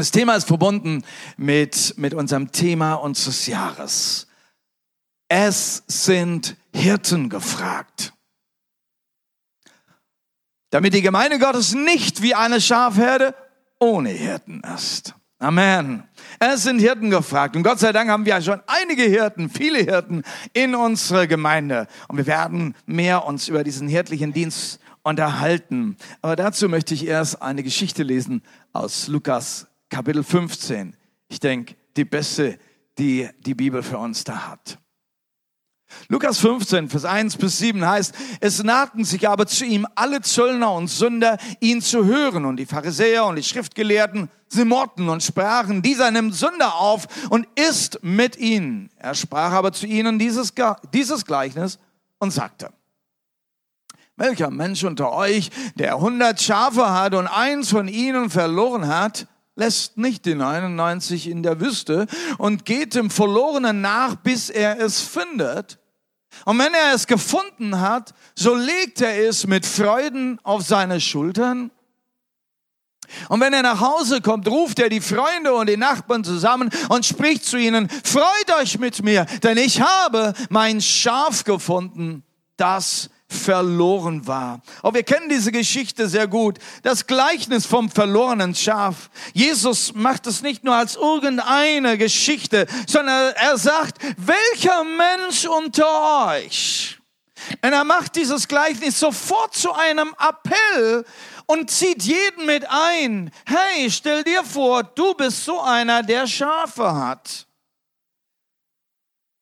Und das Thema ist verbunden mit, mit unserem Thema unseres Jahres. Es sind Hirten gefragt. Damit die Gemeinde Gottes nicht wie eine Schafherde ohne Hirten ist. Amen. Es sind Hirten gefragt. Und Gott sei Dank haben wir schon einige Hirten, viele Hirten in unserer Gemeinde. Und wir werden mehr uns über diesen hirtlichen Dienst unterhalten. Aber dazu möchte ich erst eine Geschichte lesen aus Lukas Kapitel 15. Ich denke, die beste, die die Bibel für uns da hat. Lukas 15, Vers 1 bis 7 heißt, es nahten sich aber zu ihm alle Zöllner und Sünder, ihn zu hören. Und die Pharisäer und die Schriftgelehrten, sie mordten und sprachen, dieser nimmt Sünder auf und isst mit ihnen. Er sprach aber zu ihnen dieses, dieses Gleichnis und sagte, welcher Mensch unter euch, der hundert Schafe hat und eins von ihnen verloren hat, lässt nicht die 99 in der Wüste und geht dem Verlorenen nach, bis er es findet. Und wenn er es gefunden hat, so legt er es mit Freuden auf seine Schultern. Und wenn er nach Hause kommt, ruft er die Freunde und die Nachbarn zusammen und spricht zu ihnen, freut euch mit mir, denn ich habe mein Schaf gefunden, das verloren war. Aber wir kennen diese Geschichte sehr gut. Das Gleichnis vom verlorenen Schaf. Jesus macht es nicht nur als irgendeine Geschichte, sondern er sagt, welcher Mensch unter euch? Und er macht dieses Gleichnis sofort zu einem Appell und zieht jeden mit ein. Hey, stell dir vor, du bist so einer, der Schafe hat.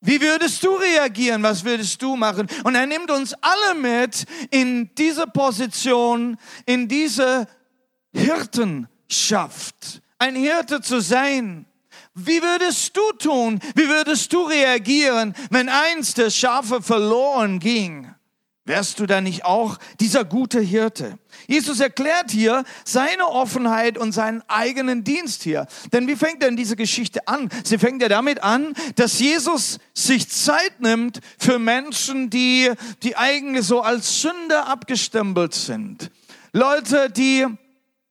Wie würdest du reagieren? Was würdest du machen? Und er nimmt uns alle mit in diese Position, in diese Hirtenschaft. Ein Hirte zu sein. Wie würdest du tun? Wie würdest du reagieren, wenn eins der Schafe verloren ging? Wärst du da nicht auch dieser gute Hirte? Jesus erklärt hier seine Offenheit und seinen eigenen Dienst hier. Denn wie fängt denn diese Geschichte an? Sie fängt ja damit an, dass Jesus sich Zeit nimmt für Menschen, die, die eigentlich so als Sünder abgestempelt sind. Leute, die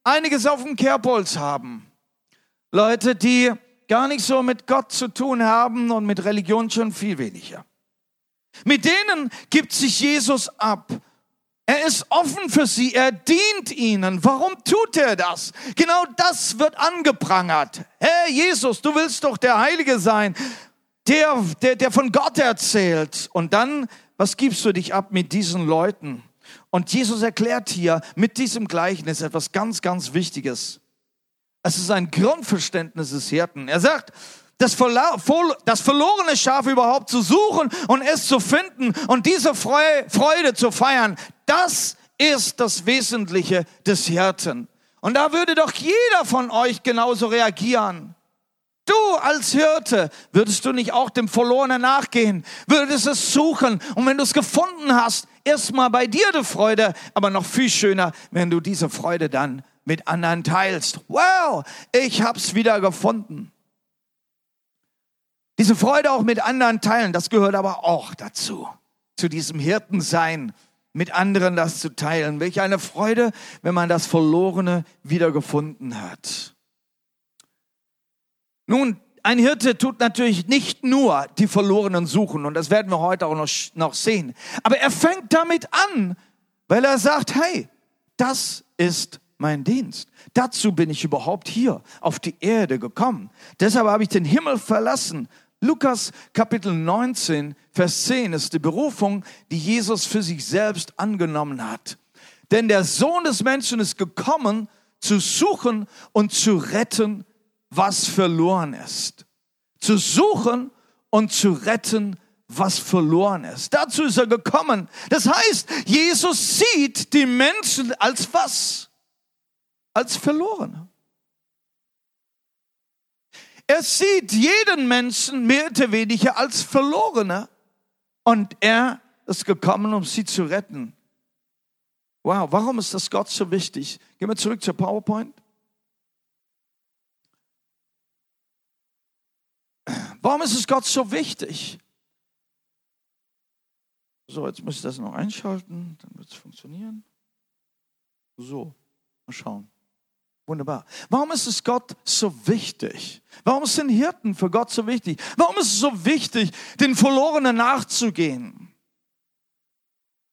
einiges auf dem Kerbholz haben. Leute, die gar nicht so mit Gott zu tun haben und mit Religion schon viel weniger. Mit denen gibt sich Jesus ab. Er ist offen für sie, er dient ihnen. Warum tut er das? Genau das wird angeprangert. Herr Jesus, du willst doch der Heilige sein, der, der, der von Gott erzählt. Und dann, was gibst du dich ab mit diesen Leuten? Und Jesus erklärt hier mit diesem Gleichnis etwas ganz, ganz Wichtiges. Es ist ein Grundverständnis des Hirten. Er sagt, das, das verlorene Schaf überhaupt zu suchen und es zu finden und diese Freude zu feiern, das ist das Wesentliche des Hirten. Und da würde doch jeder von euch genauso reagieren. Du als Hirte, würdest du nicht auch dem Verlorenen nachgehen, würdest es suchen und wenn du es gefunden hast, erstmal bei dir die Freude, aber noch viel schöner, wenn du diese Freude dann mit anderen teilst. Wow, ich hab's wieder gefunden. Diese Freude auch mit anderen teilen, das gehört aber auch dazu, zu diesem Hirtensein, mit anderen das zu teilen. Welch eine Freude, wenn man das Verlorene wiedergefunden hat. Nun, ein Hirte tut natürlich nicht nur die Verlorenen suchen, und das werden wir heute auch noch, noch sehen, aber er fängt damit an, weil er sagt, hey, das ist mein Dienst. Dazu bin ich überhaupt hier auf die Erde gekommen. Deshalb habe ich den Himmel verlassen Lukas Kapitel 19, Vers 10 ist die Berufung, die Jesus für sich selbst angenommen hat. Denn der Sohn des Menschen ist gekommen, zu suchen und zu retten, was verloren ist. Zu suchen und zu retten, was verloren ist. Dazu ist er gekommen. Das heißt, Jesus sieht die Menschen als was? Als verloren. Er sieht jeden Menschen mehr oder weniger als Verlorene. Und er ist gekommen, um sie zu retten. Wow, warum ist das Gott so wichtig? Gehen wir zurück zur PowerPoint. Warum ist es Gott so wichtig? So, jetzt muss ich das noch einschalten, dann wird es funktionieren. So, mal schauen. Wunderbar. Warum ist es Gott so wichtig? Warum sind Hirten für Gott so wichtig? Warum ist es so wichtig, den Verlorenen nachzugehen?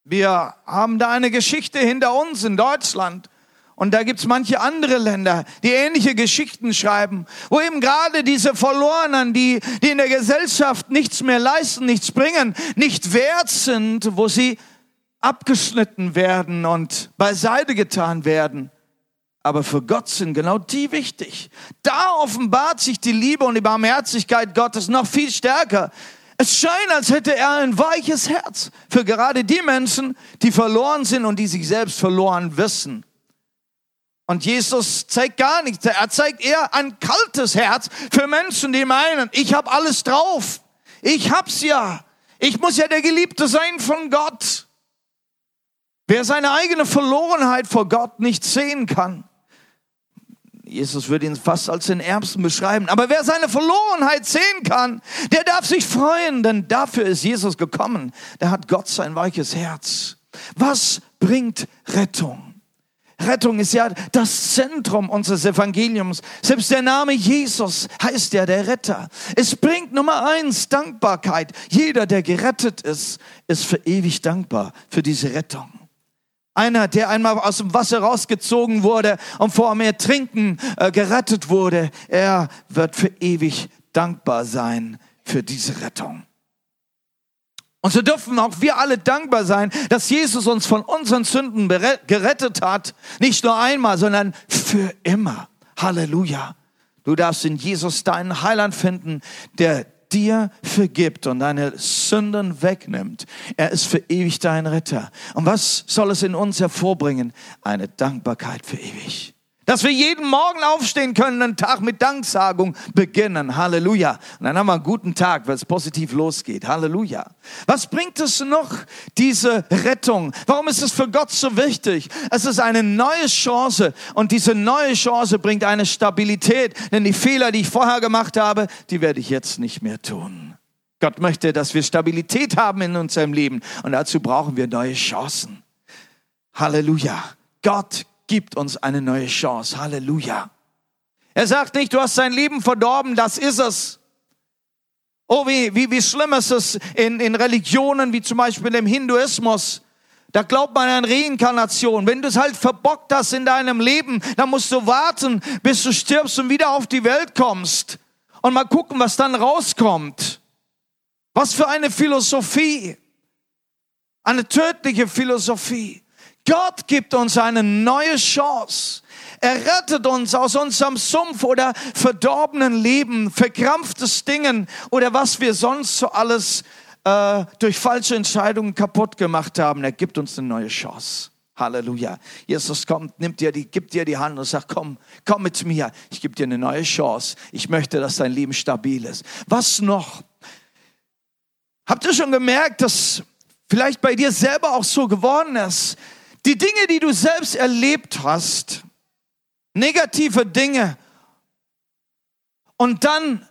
Wir haben da eine Geschichte hinter uns in Deutschland. Und da gibt's manche andere Länder, die ähnliche Geschichten schreiben, wo eben gerade diese Verlorenen, die, die in der Gesellschaft nichts mehr leisten, nichts bringen, nicht wert sind, wo sie abgeschnitten werden und beiseite getan werden. Aber für Gott sind genau die wichtig. Da offenbart sich die Liebe und die Barmherzigkeit Gottes noch viel stärker. Es scheint, als hätte er ein weiches Herz für gerade die Menschen, die verloren sind und die sich selbst verloren wissen. Und Jesus zeigt gar nichts. Er zeigt eher ein kaltes Herz für Menschen, die meinen, ich habe alles drauf. Ich hab's ja. Ich muss ja der Geliebte sein von Gott. Wer seine eigene Verlorenheit vor Gott nicht sehen kann, Jesus würde ihn fast als den Ärmsten beschreiben. Aber wer seine Verlorenheit sehen kann, der darf sich freuen, denn dafür ist Jesus gekommen. Der hat Gott sein weiches Herz. Was bringt Rettung? Rettung ist ja das Zentrum unseres Evangeliums. Selbst der Name Jesus heißt ja der Retter. Es bringt Nummer eins Dankbarkeit. Jeder, der gerettet ist, ist für ewig dankbar für diese Rettung. Einer, der einmal aus dem Wasser rausgezogen wurde und vor dem Ertrinken äh, gerettet wurde, er wird für ewig dankbar sein für diese Rettung. Und so dürfen auch wir alle dankbar sein, dass Jesus uns von unseren Sünden gerettet hat. Nicht nur einmal, sondern für immer. Halleluja. Du darfst in Jesus deinen Heiland finden, der dir vergibt und deine Sünden wegnimmt. Er ist für ewig dein Retter. Und was soll es in uns hervorbringen? Eine Dankbarkeit für ewig. Dass wir jeden Morgen aufstehen können, einen Tag mit Danksagung beginnen. Halleluja. Und dann haben wir einen guten Tag, weil es positiv losgeht. Halleluja. Was bringt es noch, diese Rettung? Warum ist es für Gott so wichtig? Es ist eine neue Chance und diese neue Chance bringt eine Stabilität. Denn die Fehler, die ich vorher gemacht habe, die werde ich jetzt nicht mehr tun. Gott möchte, dass wir Stabilität haben in unserem Leben und dazu brauchen wir neue Chancen. Halleluja. Gott gibt uns eine neue Chance. Halleluja. Er sagt nicht, du hast dein Leben verdorben, das ist es. Oh, wie, wie, wie schlimm ist es in, in Religionen wie zum Beispiel im Hinduismus. Da glaubt man an Reinkarnation. Wenn du es halt verbockt hast in deinem Leben, dann musst du warten, bis du stirbst und wieder auf die Welt kommst. Und mal gucken, was dann rauskommt. Was für eine Philosophie. Eine tödliche Philosophie. Gott gibt uns eine neue Chance. Er rettet uns aus unserem Sumpf oder verdorbenen Leben, verkrampftes Dingen oder was wir sonst so alles äh, durch falsche Entscheidungen kaputt gemacht haben. Er gibt uns eine neue Chance. Halleluja. Jesus kommt, nimmt dir die, gibt dir die Hand und sagt, komm, komm mit mir. Ich gebe dir eine neue Chance. Ich möchte, dass dein Leben stabil ist. Was noch? Habt ihr schon gemerkt, dass vielleicht bei dir selber auch so geworden ist, die Dinge, die du selbst erlebt hast, negative Dinge, und dann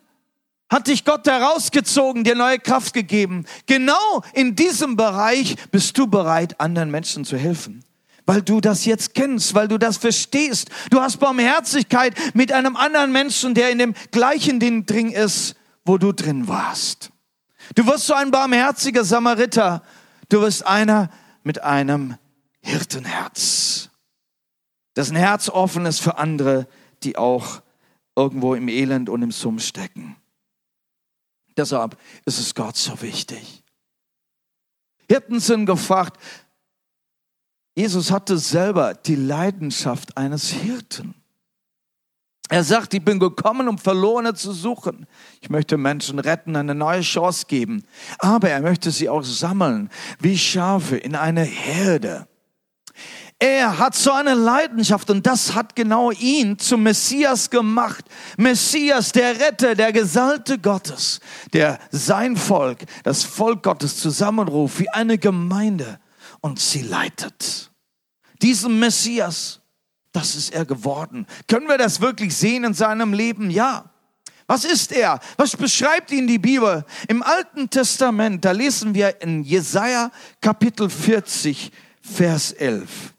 hat dich Gott herausgezogen, dir neue Kraft gegeben. Genau in diesem Bereich bist du bereit, anderen Menschen zu helfen. Weil du das jetzt kennst, weil du das verstehst. Du hast Barmherzigkeit mit einem anderen Menschen, der in dem gleichen Ding drin ist, wo du drin warst. Du wirst so ein barmherziger Samariter. Du wirst einer mit einem Hirtenherz. Das ein Herz offen ist für andere, die auch irgendwo im Elend und im Summ stecken. Deshalb ist es Gott so wichtig. Hirten sind gefragt, Jesus hatte selber die Leidenschaft eines Hirten. Er sagt, ich bin gekommen, um Verlorene zu suchen. Ich möchte Menschen retten, eine neue Chance geben. Aber er möchte sie auch sammeln, wie Schafe in eine Herde. Er hat so eine Leidenschaft und das hat genau ihn zum Messias gemacht. Messias, der Retter, der Gesalbte Gottes, der sein Volk, das Volk Gottes zusammenruft wie eine Gemeinde und sie leitet. Diesen Messias, das ist er geworden. Können wir das wirklich sehen in seinem Leben? Ja. Was ist er? Was beschreibt ihn die Bibel? Im Alten Testament, da lesen wir in Jesaja Kapitel 40, Vers 11.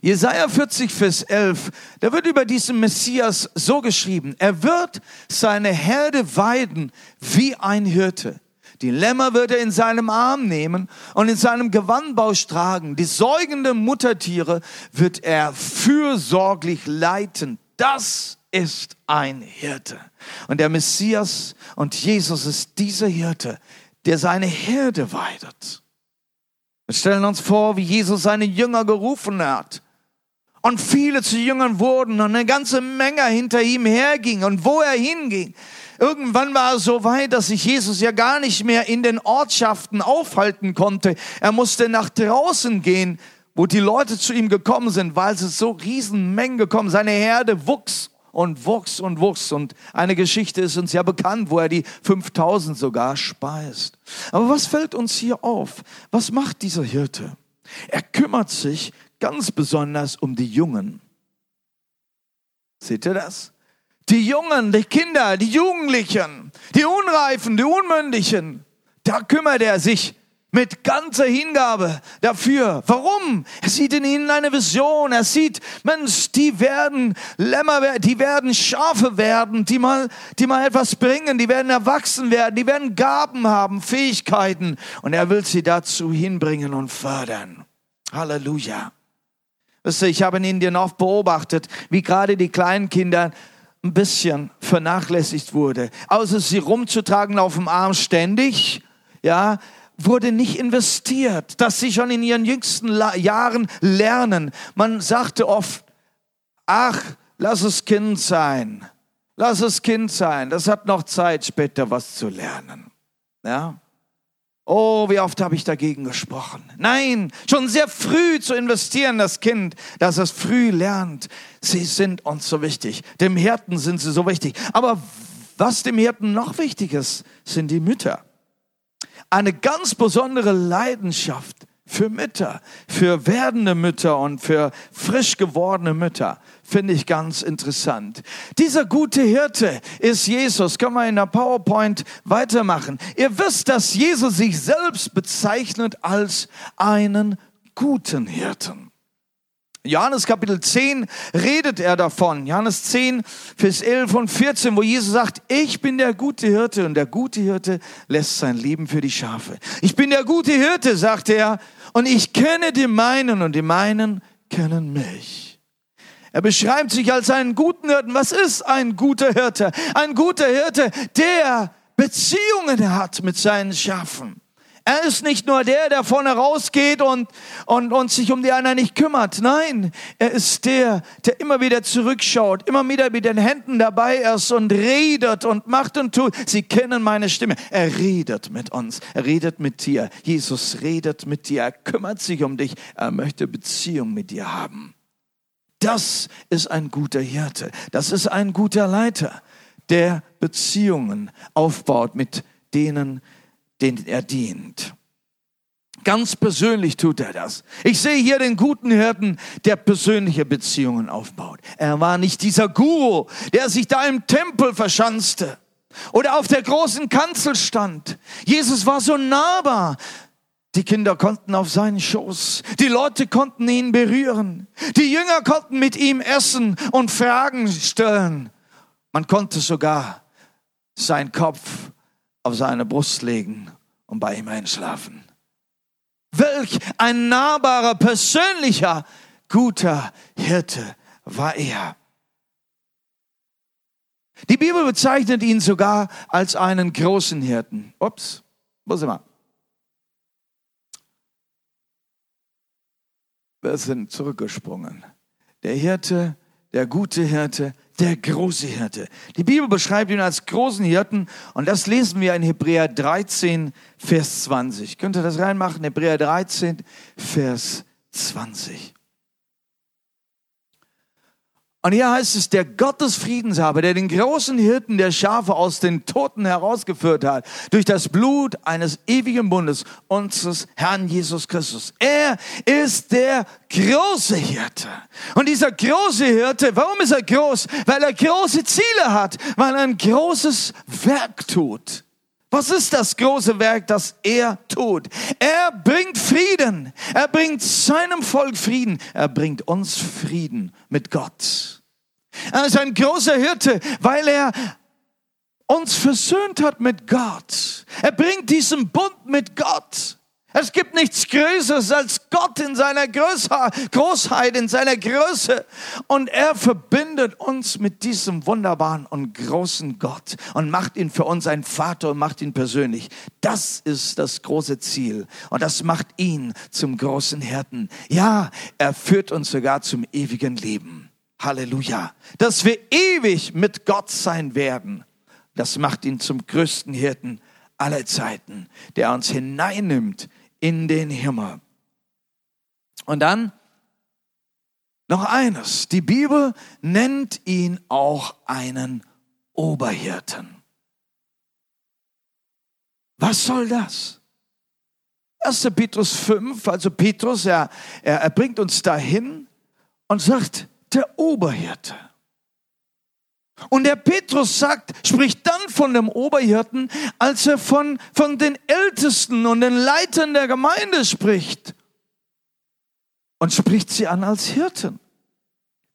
Jesaja 40, Vers 11, da wird über diesen Messias so geschrieben, er wird seine Herde weiden wie ein Hirte. Die Lämmer wird er in seinem Arm nehmen und in seinem Gewandbausch tragen. Die säugenden Muttertiere wird er fürsorglich leiten. Das ist ein Hirte. Und der Messias und Jesus ist dieser Hirte, der seine Herde weidet. Wir stellen uns vor, wie Jesus seine Jünger gerufen hat und viele zu Jüngern wurden und eine ganze Menge hinter ihm herging und wo er hinging. Irgendwann war es so weit, dass sich Jesus ja gar nicht mehr in den Ortschaften aufhalten konnte. Er musste nach draußen gehen, wo die Leute zu ihm gekommen sind, weil es so Riesenmengen gekommen. Seine Herde wuchs und wuchs und wuchs. Und eine Geschichte ist uns ja bekannt, wo er die 5000 sogar speist. Aber was fällt uns hier auf? Was macht dieser Hirte? Er kümmert sich ganz besonders um die Jungen. Seht ihr das? Die Jungen, die Kinder, die Jugendlichen, die Unreifen, die Unmündigen, da kümmert er sich mit ganzer Hingabe dafür. Warum? Er sieht in ihnen eine Vision. Er sieht, Mensch, die werden Lämmer, die werden Schafe werden, die mal, die mal etwas bringen, die werden erwachsen werden, die werden Gaben haben, Fähigkeiten. Und er will sie dazu hinbringen und fördern. Halleluja. Ich habe in Indien oft beobachtet, wie gerade die kleinen Kinder ein bisschen vernachlässigt wurde. Außer sie rumzutragen auf dem Arm ständig, ja, wurde nicht investiert, dass sie schon in ihren jüngsten Jahren lernen. Man sagte oft, ach, lass es Kind sein. Lass es Kind sein. Das hat noch Zeit, später was zu lernen. Ja? Oh, wie oft habe ich dagegen gesprochen. Nein, schon sehr früh zu investieren, das Kind, dass es früh lernt. Sie sind uns so wichtig. Dem Hirten sind sie so wichtig. Aber was dem Hirten noch wichtig ist, sind die Mütter. Eine ganz besondere Leidenschaft für Mütter, für werdende Mütter und für frisch gewordene Mütter. Finde ich ganz interessant. Dieser gute Hirte ist Jesus. Können wir in der PowerPoint weitermachen. Ihr wisst, dass Jesus sich selbst bezeichnet als einen guten Hirten. Johannes Kapitel 10 redet er davon. Johannes 10, Vers 11 und 14, wo Jesus sagt, ich bin der gute Hirte und der gute Hirte lässt sein Leben für die Schafe. Ich bin der gute Hirte, sagt er, und ich kenne die meinen und die meinen kennen mich. Er beschreibt sich als einen guten Hirten. Was ist ein guter Hirte? Ein guter Hirte, der Beziehungen hat mit seinen Schafen. Er ist nicht nur der, der vorne rausgeht und, und, und sich um die anderen nicht kümmert. Nein, er ist der, der immer wieder zurückschaut, immer wieder mit den Händen dabei ist und redet und macht und tut. Sie kennen meine Stimme. Er redet mit uns. Er redet mit dir. Jesus redet mit dir. Er kümmert sich um dich. Er möchte Beziehung mit dir haben. Das ist ein guter Hirte. Das ist ein guter Leiter, der Beziehungen aufbaut mit denen, denen er dient. Ganz persönlich tut er das. Ich sehe hier den guten Hirten, der persönliche Beziehungen aufbaut. Er war nicht dieser Guru, der sich da im Tempel verschanzte oder auf der großen Kanzel stand. Jesus war so nahbar. Die Kinder konnten auf seinen Schoß. Die Leute konnten ihn berühren. Die Jünger konnten mit ihm essen und Fragen stellen. Man konnte sogar seinen Kopf auf seine Brust legen und bei ihm einschlafen. Welch ein nahbarer, persönlicher, guter Hirte war er. Die Bibel bezeichnet ihn sogar als einen großen Hirten. Ups, wo sind wir? Wir sind zurückgesprungen. Der Hirte, der gute Hirte, der große Hirte. Die Bibel beschreibt ihn als großen Hirten und das lesen wir in Hebräer 13, Vers 20. Könnt ihr das reinmachen? Hebräer 13, Vers 20. Und hier heißt es, der Gott des Friedens habe, der den großen Hirten der Schafe aus den Toten herausgeführt hat, durch das Blut eines ewigen Bundes unseres Herrn Jesus Christus. Er ist der große Hirte. Und dieser große Hirte, warum ist er groß? Weil er große Ziele hat, weil er ein großes Werk tut Was ist das große Werk, das er tut? Er bringt Frieden. Er bringt seinem Volk Frieden. Er bringt uns Frieden mit Gott. Er ist ein großer Hirte, weil er uns versöhnt hat mit Gott. Er bringt diesen Bund mit Gott. Es gibt nichts Größeres als Gott in seiner Großheit, in seiner Größe. Und er verbindet uns mit diesem wunderbaren und großen Gott und macht ihn für uns ein Vater und macht ihn persönlich. Das ist das große Ziel. Und das macht ihn zum großen Hirten. Ja, er führt uns sogar zum ewigen Leben. Halleluja. Dass wir ewig mit Gott sein werden. Das macht ihn zum größten Hirten aller Zeiten, der uns hineinnimmt in den Himmel. Und dann noch eines. Die Bibel nennt ihn auch einen Oberhirten. Was soll das? 1. Petrus 5, also Petrus, er, er, er bringt uns dahin und sagt, der Oberhirte. Und der Petrus sagt, spricht dann von dem Oberhirten, als er von, von den Ältesten und den Leitern der Gemeinde spricht. Und spricht sie an als Hirten.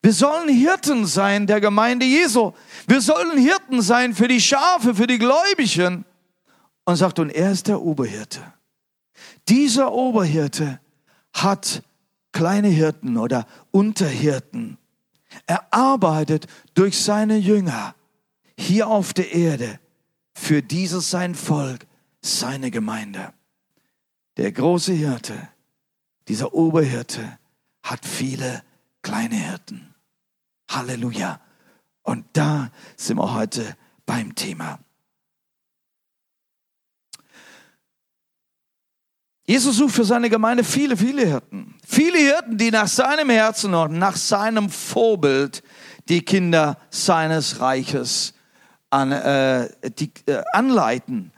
Wir sollen Hirten sein der Gemeinde Jesu. Wir sollen Hirten sein für die Schafe, für die Gläubigen. Und sagt, und er ist der Oberhirte. Dieser Oberhirte hat kleine Hirten oder Unterhirten er arbeitet durch seine Jünger hier auf der Erde für dieses sein Volk, seine Gemeinde. Der große Hirte, dieser Oberhirte, hat viele kleine Hirten. Halleluja. Und da sind wir heute beim Thema. Jesus sucht für seine Gemeinde viele, viele Hirten. Viele Hirten, die nach seinem Herzen und nach seinem Vorbild die Kinder seines Reiches an, äh, die, äh, anleiten.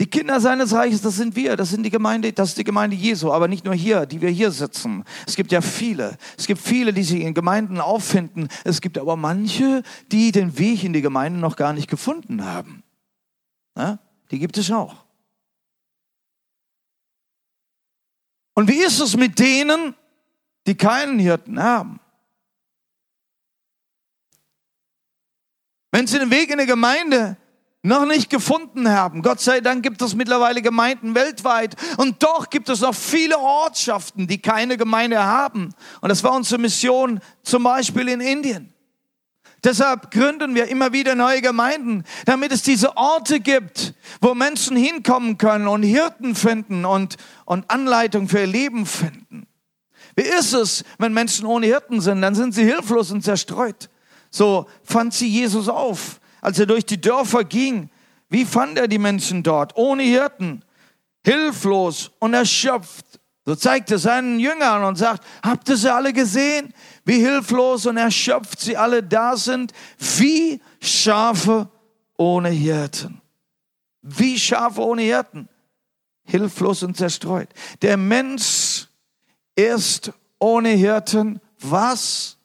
Die Kinder seines Reiches, das sind wir, das sind die Gemeinde, das ist die Gemeinde Jesu, aber nicht nur hier, die wir hier sitzen. Es gibt ja viele. Es gibt viele, die sich in Gemeinden auffinden. Es gibt aber manche, die den Weg in die Gemeinde noch gar nicht gefunden haben. Ja? Die gibt es auch. Und wie ist es mit denen, die keinen Hirten haben? Wenn sie den Weg in die Gemeinde noch nicht gefunden haben. Gott sei Dank gibt es mittlerweile Gemeinden weltweit und doch gibt es noch viele Ortschaften, die keine Gemeinde haben. Und das war unsere Mission zum Beispiel in Indien. Deshalb gründen wir immer wieder neue Gemeinden, damit es diese Orte gibt, wo Menschen hinkommen können und Hirten finden und, und Anleitung für ihr Leben finden. Wie ist es, wenn Menschen ohne Hirten sind? Dann sind sie hilflos und zerstreut. So fand sie Jesus auf, als er durch die Dörfer ging. Wie fand er die Menschen dort? Ohne Hirten, hilflos und erschöpft. So zeigt er seinen Jüngern und sagt, habt ihr sie alle gesehen? wie hilflos und erschöpft sie alle da sind, wie Schafe ohne Hirten. Wie Schafe ohne Hirten. Hilflos und zerstreut. Der Mensch ist ohne Hirten was?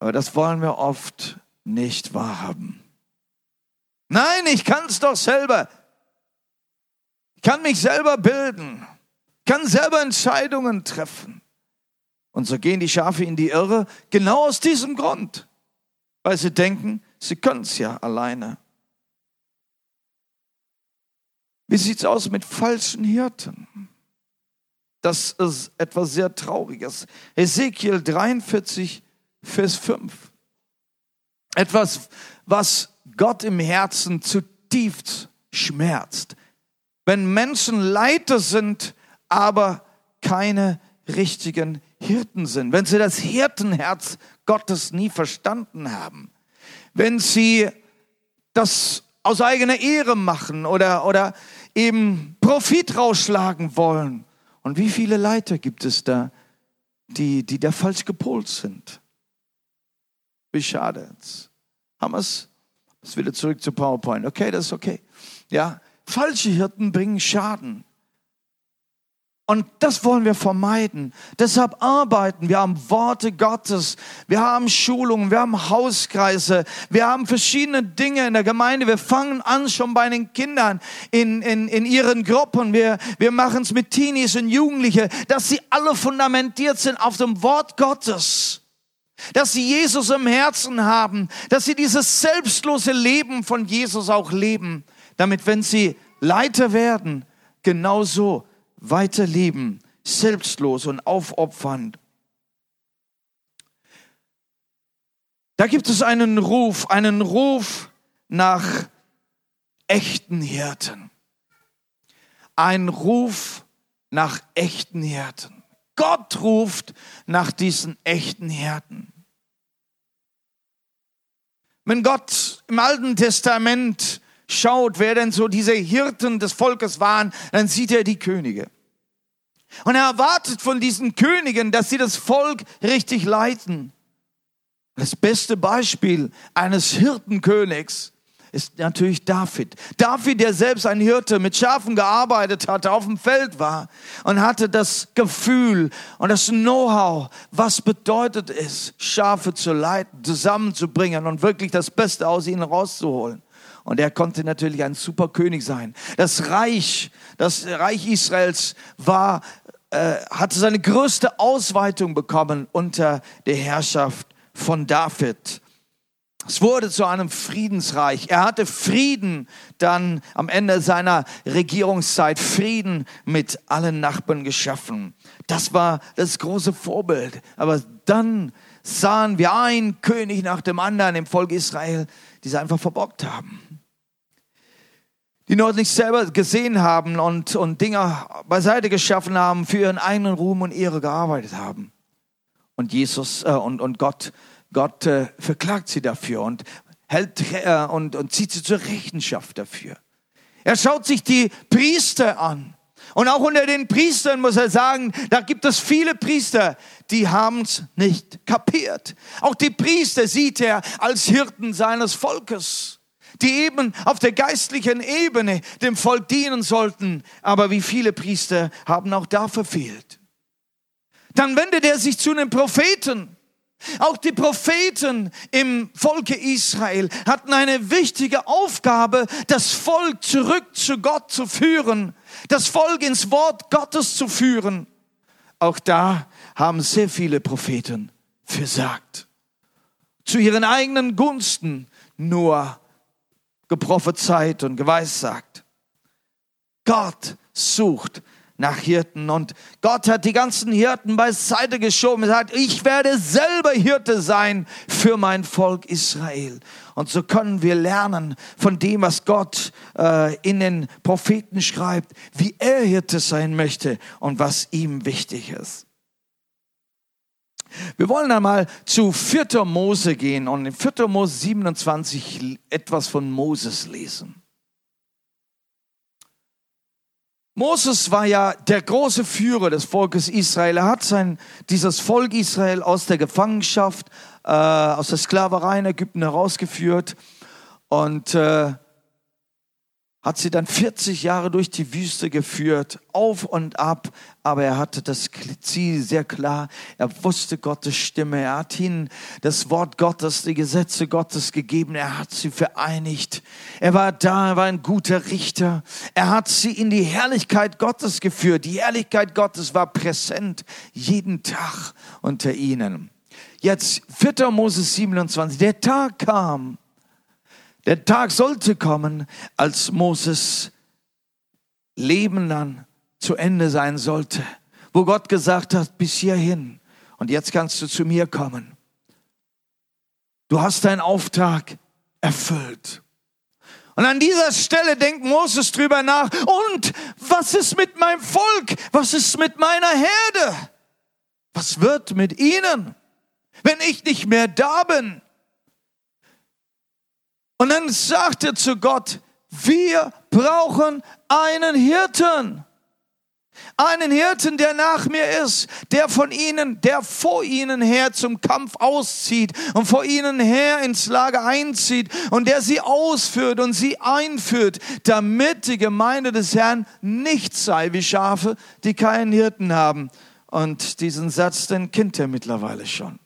Aber das wollen wir oft nicht wahrhaben. Nein, ich kann es doch selber. Kann mich selber bilden kann selber Entscheidungen treffen. Und so gehen die Schafe in die Irre, genau aus diesem Grund, weil sie denken, sie können es ja alleine. Wie sieht es aus mit falschen Hirten? Das ist etwas sehr Trauriges. Ezekiel 43, Vers 5. Etwas, was Gott im Herzen zutiefst schmerzt. Wenn Menschen Leiter sind, aber keine richtigen Hirten sind, wenn sie das Hirtenherz Gottes nie verstanden haben, wenn sie das aus eigener Ehre machen oder, oder eben Profit rausschlagen wollen. Und wie viele Leiter gibt es da, die, die da falsch gepolt sind? Wie schade. Jetzt haben wir es. Jetzt wieder zurück zu PowerPoint. Okay, das ist okay. Ja, falsche Hirten bringen Schaden. Und das wollen wir vermeiden. Deshalb arbeiten wir am Worte Gottes. Wir haben Schulungen, wir haben Hauskreise, wir haben verschiedene Dinge in der Gemeinde. Wir fangen an schon bei den Kindern in, in, in ihren Gruppen. Wir, wir machen es mit Teenies und Jugendlichen, dass sie alle fundamentiert sind auf dem Wort Gottes. Dass sie Jesus im Herzen haben, dass sie dieses selbstlose Leben von Jesus auch leben, damit wenn sie Leiter werden, genauso weiterleben, selbstlos und aufopfernd. Da gibt es einen Ruf, einen Ruf nach echten Hirten. Ein Ruf nach echten Hirten. Gott ruft nach diesen echten Hirten. Wenn Gott im Alten Testament schaut, wer denn so diese Hirten des Volkes waren, dann sieht er die Könige. Und er erwartet von diesen Königen, dass sie das Volk richtig leiten. Das beste Beispiel eines Hirtenkönigs ist natürlich David. David, der selbst ein Hirte mit Schafen gearbeitet hatte, auf dem Feld war und hatte das Gefühl und das Know-how, was bedeutet es, Schafe zu leiten, zusammenzubringen und wirklich das Beste aus ihnen rauszuholen. Und er konnte natürlich ein super König sein. Das Reich, das Reich Israels war, äh, hatte seine größte Ausweitung bekommen unter der Herrschaft von David. Es wurde zu einem Friedensreich. Er hatte Frieden dann am Ende seiner Regierungszeit, Frieden mit allen Nachbarn geschaffen. Das war das große Vorbild. Aber dann sahen wir einen König nach dem anderen im Volk Israel, die sie einfach verbockt haben die noch nicht selber gesehen haben und, und Dinge beiseite geschaffen haben, für ihren eigenen Ruhm und Ehre gearbeitet haben. Und Jesus äh, und, und Gott, Gott äh, verklagt sie dafür und hält äh, und, und zieht sie zur Rechenschaft dafür. Er schaut sich die Priester an. Und auch unter den Priestern muss er sagen, da gibt es viele Priester, die haben es nicht kapiert. Auch die Priester sieht er als Hirten seines Volkes die eben auf der geistlichen Ebene dem Volk dienen sollten. Aber wie viele Priester haben auch da verfehlt. Dann wendet er sich zu den Propheten. Auch die Propheten im Volke Israel hatten eine wichtige Aufgabe, das Volk zurück zu Gott zu führen, das Volk ins Wort Gottes zu führen. Auch da haben sehr viele Propheten versagt. Zu ihren eigenen Gunsten nur geprophezeit und geweissagt. Gott sucht nach Hirten und Gott hat die ganzen Hirten beiseite geschoben und sagt, ich werde selber Hirte sein für mein Volk Israel. Und so können wir lernen von dem, was Gott äh, in den Propheten schreibt, wie er Hirte sein möchte und was ihm wichtig ist. Wir wollen einmal zu 4. Mose gehen und in 4. Mose 27 etwas von Moses lesen. Moses war ja der große Führer des Volkes Israel. Er hat sein, dieses Volk Israel aus der Gefangenschaft, äh, aus der Sklaverei in Ägypten herausgeführt. Und äh, hat sie dann 40 Jahre durch die Wüste geführt, auf und ab, aber er hatte das Ziel sehr klar. Er wusste Gottes Stimme, er hat ihnen das Wort Gottes, die Gesetze Gottes gegeben, er hat sie vereinigt. Er war da, er war ein guter Richter. Er hat sie in die Herrlichkeit Gottes geführt. Die Herrlichkeit Gottes war präsent jeden Tag unter ihnen. Jetzt 4. Moses 27, der Tag kam, der Tag sollte kommen, als Moses Leben dann zu Ende sein sollte, wo Gott gesagt hat, bis hierhin und jetzt kannst du zu mir kommen. Du hast deinen Auftrag erfüllt. Und an dieser Stelle denkt Moses drüber nach, und was ist mit meinem Volk? Was ist mit meiner Herde? Was wird mit ihnen, wenn ich nicht mehr da bin? Und dann sagt er zu Gott, wir brauchen einen Hirten. Einen Hirten, der nach mir ist, der von ihnen, der vor ihnen her zum Kampf auszieht und vor ihnen her ins Lager einzieht und der sie ausführt und sie einführt, damit die Gemeinde des Herrn nicht sei wie Schafe, die keinen Hirten haben. Und diesen Satz, den kennt er mittlerweile schon.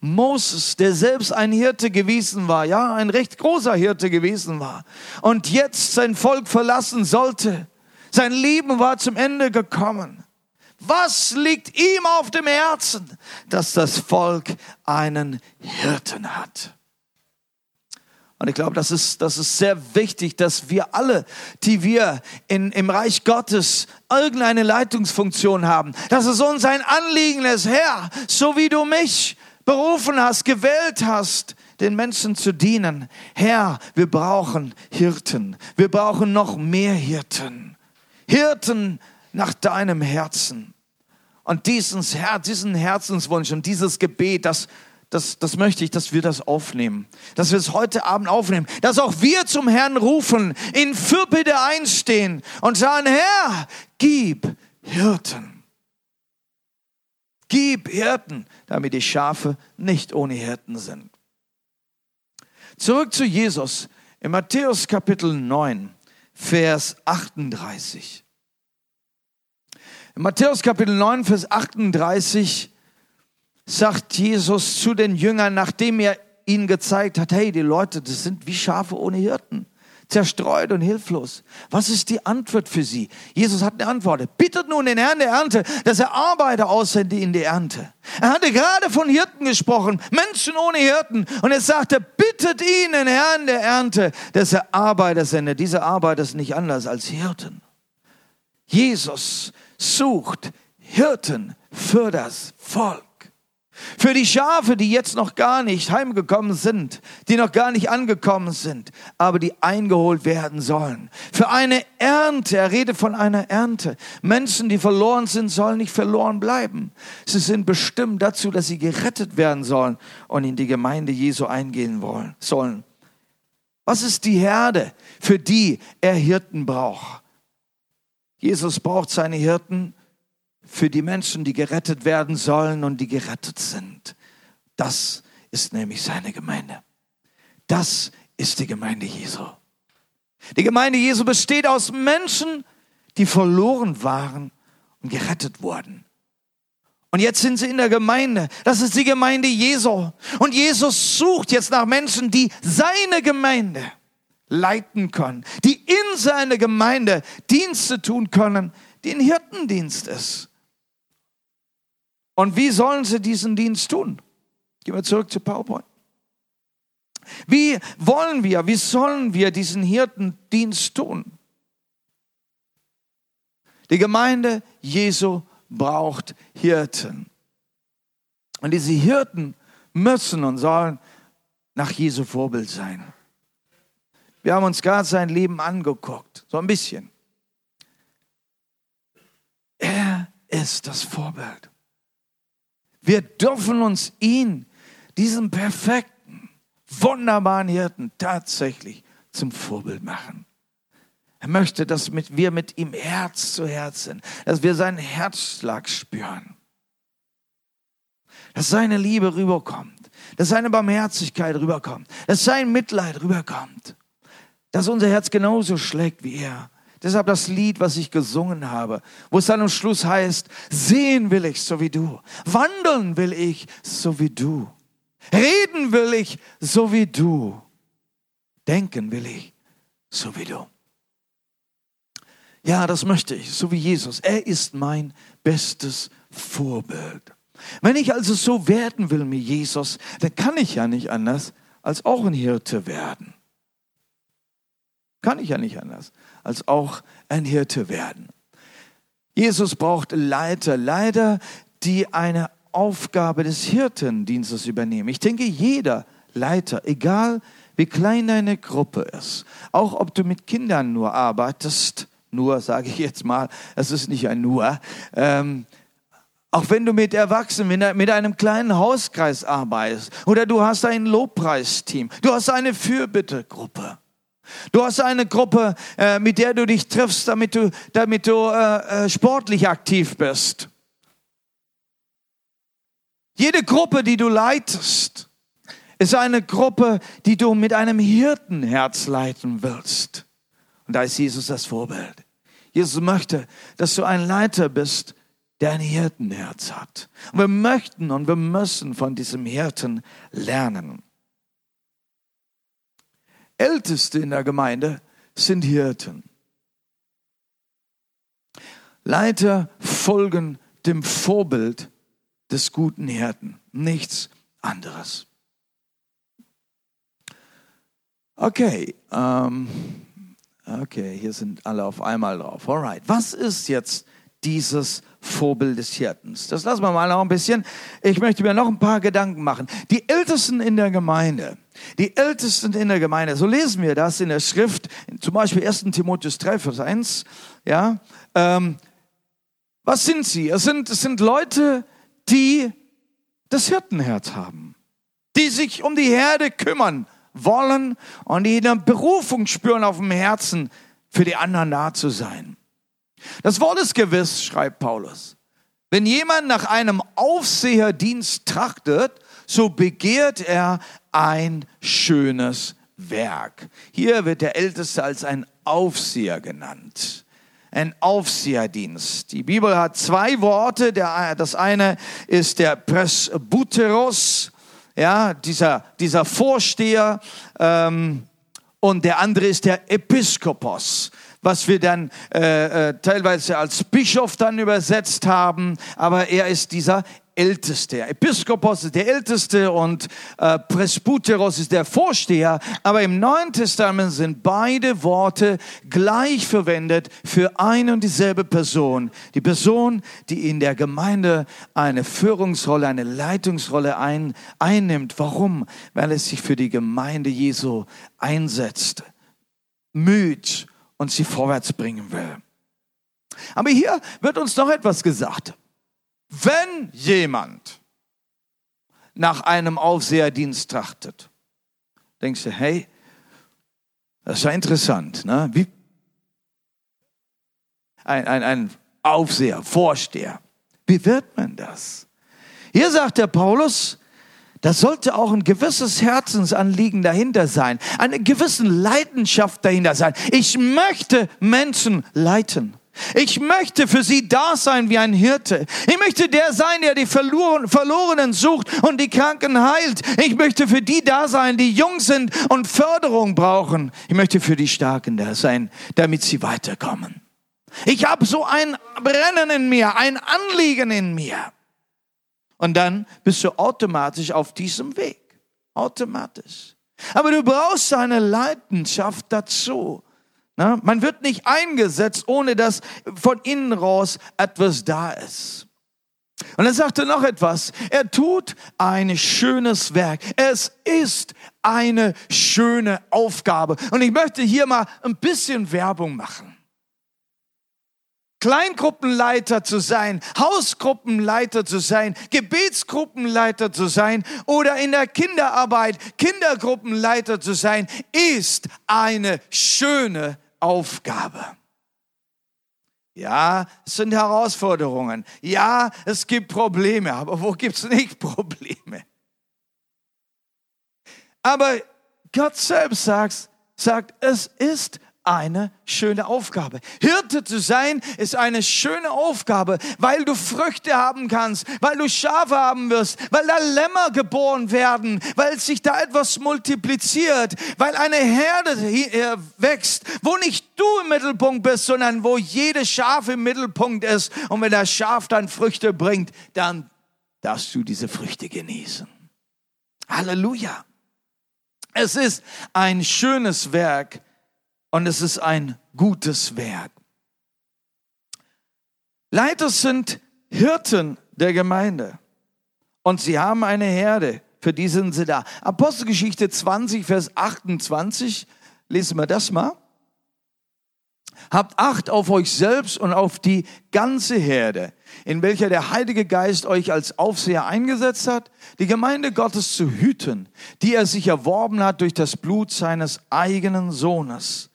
Moses, der selbst ein Hirte gewesen war, ja, ein recht großer Hirte gewesen war und jetzt sein Volk verlassen sollte, sein Leben war zum Ende gekommen. Was liegt ihm auf dem Herzen? Dass das Volk einen Hirten hat. Und ich glaube, das ist, das ist sehr wichtig, dass wir alle, die wir in, im Reich Gottes irgendeine Leitungsfunktion haben, dass es uns ein Anliegen ist, Herr, so wie du mich berufen hast, gewählt hast, den Menschen zu dienen. Herr, wir brauchen Hirten. Wir brauchen noch mehr Hirten. Hirten nach deinem Herzen. Und diesen, diesen Herzenswunsch und dieses Gebet, das, das, das möchte ich, dass wir das aufnehmen. Dass wir es heute Abend aufnehmen. Dass auch wir zum Herrn rufen, in Fürbitte einstehen und sagen, Herr, gib Hirten. Gib Hirten, damit die Schafe nicht ohne Hirten sind. Zurück zu Jesus. In Matthäus Kapitel 9. Vers 38. In Matthäus Kapitel 9, Vers 38 sagt Jesus zu den Jüngern, nachdem er ihnen gezeigt hat, hey, die Leute, das sind wie Schafe ohne Hirten zerstreut und hilflos. Was ist die Antwort für sie? Jesus hat eine Antwort. Bittet nun den Herrn der Ernte, dass er Arbeiter aussende in die Ernte. Er hatte gerade von Hirten gesprochen, Menschen ohne Hirten. Und er sagte, bittet ihn, den Herrn der Ernte, dass er Arbeiter sende. Diese Arbeiter ist nicht anders als Hirten. Jesus sucht Hirten für das Volk. Für die Schafe, die jetzt noch gar nicht heimgekommen sind, die noch gar nicht angekommen sind, aber die eingeholt werden sollen. Für eine Ernte, er redet von einer Ernte. Menschen, die verloren sind, sollen nicht verloren bleiben. Sie sind bestimmt dazu, dass sie gerettet werden sollen und in die Gemeinde Jesu eingehen wollen, sollen. Was ist die Herde, für die er Hirten braucht? Jesus braucht seine Hirten für die Menschen, die gerettet werden sollen und die gerettet sind. Das ist nämlich seine Gemeinde. Das ist die Gemeinde Jesu. Die Gemeinde Jesu besteht aus Menschen, die verloren waren und gerettet wurden. Und jetzt sind sie in der Gemeinde. Das ist die Gemeinde Jesu. Und Jesus sucht jetzt nach Menschen, die seine Gemeinde leiten können, die in seine Gemeinde Dienste tun können, die ein Hirtendienst ist. Und wie sollen sie diesen Dienst tun? Gehen wir zurück zu PowerPoint. Wie wollen wir, wie sollen wir diesen Hirtendienst tun? Die Gemeinde Jesu braucht Hirten. Und diese Hirten müssen und sollen nach Jesu Vorbild sein. Wir haben uns gerade sein Leben angeguckt, so ein bisschen. Er ist das Vorbild. Wir dürfen uns ihn, diesen perfekten, wunderbaren Hirten, tatsächlich zum Vorbild machen. Er möchte, dass wir mit ihm Herz zu Herz sind, dass wir seinen Herzschlag spüren, dass seine Liebe rüberkommt, dass seine Barmherzigkeit rüberkommt, dass sein Mitleid rüberkommt, dass unser Herz genauso schlägt wie er. Deshalb das Lied, was ich gesungen habe, wo es dann am Schluss heißt, sehen will ich so wie du, wandeln will ich so wie du, reden will ich so wie du, denken will ich so wie du. Ja, das möchte ich, so wie Jesus. Er ist mein bestes Vorbild. Wenn ich also so werden will wie Jesus, dann kann ich ja nicht anders als auch ein Hirte werden. Kann ich ja nicht anders als auch ein Hirte werden. Jesus braucht Leiter, Leiter, die eine Aufgabe des Hirtendienstes übernehmen. Ich denke, jeder Leiter, egal wie klein deine Gruppe ist, auch ob du mit Kindern nur arbeitest, nur sage ich jetzt mal, es ist nicht ein nur, ähm, auch wenn du mit Erwachsenen, mit einem kleinen Hauskreis arbeitest oder du hast ein Lobpreisteam, du hast eine Fürbittegruppe. Du hast eine Gruppe, äh, mit der du dich triffst, damit du, damit du äh, äh, sportlich aktiv bist. Jede Gruppe, die du leitest, ist eine Gruppe, die du mit einem Hirtenherz leiten willst. Und da ist Jesus das Vorbild. Jesus möchte, dass du ein Leiter bist, der ein Hirtenherz hat. Und wir möchten und wir müssen von diesem Hirten lernen. Älteste in der Gemeinde sind Hirten. Leiter folgen dem Vorbild des guten Hirten, nichts anderes. Okay, ähm, okay, hier sind alle auf einmal drauf. Alright, was ist jetzt dieses Vorbild des Hirtens. Das lassen wir mal noch ein bisschen. Ich möchte mir noch ein paar Gedanken machen. Die Ältesten in der Gemeinde, die Ältesten in der Gemeinde, so lesen wir das in der Schrift, zum Beispiel 1. Timotheus 3, Vers 1, ja, ähm, was sind sie? Es sind, es sind Leute, die das Hirtenherz haben, die sich um die Herde kümmern wollen und die eine Berufung spüren auf dem Herzen, für die anderen da zu sein. Das Wort ist gewiss, schreibt Paulus. Wenn jemand nach einem Aufseherdienst trachtet, so begehrt er ein schönes Werk. Hier wird der Älteste als ein Aufseher genannt. Ein Aufseherdienst. Die Bibel hat zwei Worte. das eine ist der Presbyteros, ja, dieser, dieser Vorsteher, ähm, und der andere ist der Episkopos was wir dann äh, äh, teilweise als Bischof dann übersetzt haben, aber er ist dieser Älteste. Episkopos ist der Älteste und äh, Presbyteros ist der Vorsteher. Aber im Neuen Testament sind beide Worte gleich verwendet für eine und dieselbe Person. Die Person, die in der Gemeinde eine Führungsrolle, eine Leitungsrolle ein, einnimmt. Warum? Weil es sich für die Gemeinde Jesu einsetzt, müht und sie vorwärts bringen will. Aber hier wird uns noch etwas gesagt. Wenn jemand nach einem Aufseherdienst trachtet, denkst du, hey, das ist ja interessant, ne? Wie ein, ein, ein Aufseher, Vorsteher. Wie wird man das? Hier sagt der Paulus, da sollte auch ein gewisses Herzensanliegen dahinter sein, eine gewisse Leidenschaft dahinter sein. Ich möchte Menschen leiten. Ich möchte für sie da sein wie ein Hirte. Ich möchte der sein, der die Verlorenen sucht und die Kranken heilt. Ich möchte für die da sein, die jung sind und Förderung brauchen. Ich möchte für die Starken da sein, damit sie weiterkommen. Ich habe so ein Brennen in mir, ein Anliegen in mir. Und dann bist du automatisch auf diesem Weg. Automatisch. Aber du brauchst eine Leidenschaft dazu. Na, man wird nicht eingesetzt, ohne dass von innen raus etwas da ist. Und er sagte noch etwas. Er tut ein schönes Werk. Es ist eine schöne Aufgabe. Und ich möchte hier mal ein bisschen Werbung machen. Kleingruppenleiter zu sein, Hausgruppenleiter zu sein, Gebetsgruppenleiter zu sein oder in der Kinderarbeit Kindergruppenleiter zu sein, ist eine schöne Aufgabe. Ja, es sind Herausforderungen. Ja, es gibt Probleme, aber wo gibt es nicht Probleme? Aber Gott selbst sagt, sagt, es ist eine schöne Aufgabe. Hirte zu sein ist eine schöne Aufgabe, weil du Früchte haben kannst, weil du Schafe haben wirst, weil da Lämmer geboren werden, weil sich da etwas multipliziert, weil eine Herde wächst, wo nicht du im Mittelpunkt bist, sondern wo jedes Schaf im Mittelpunkt ist. Und wenn das Schaf dann Früchte bringt, dann darfst du diese Früchte genießen. Halleluja. Es ist ein schönes Werk, und es ist ein gutes Werk. Leiter sind Hirten der Gemeinde und sie haben eine Herde, für die sind sie da. Apostelgeschichte 20, Vers 28, lesen wir das mal. Habt Acht auf euch selbst und auf die ganze Herde, in welcher der Heilige Geist euch als Aufseher eingesetzt hat, die Gemeinde Gottes zu hüten, die er sich erworben hat durch das Blut seines eigenen Sohnes.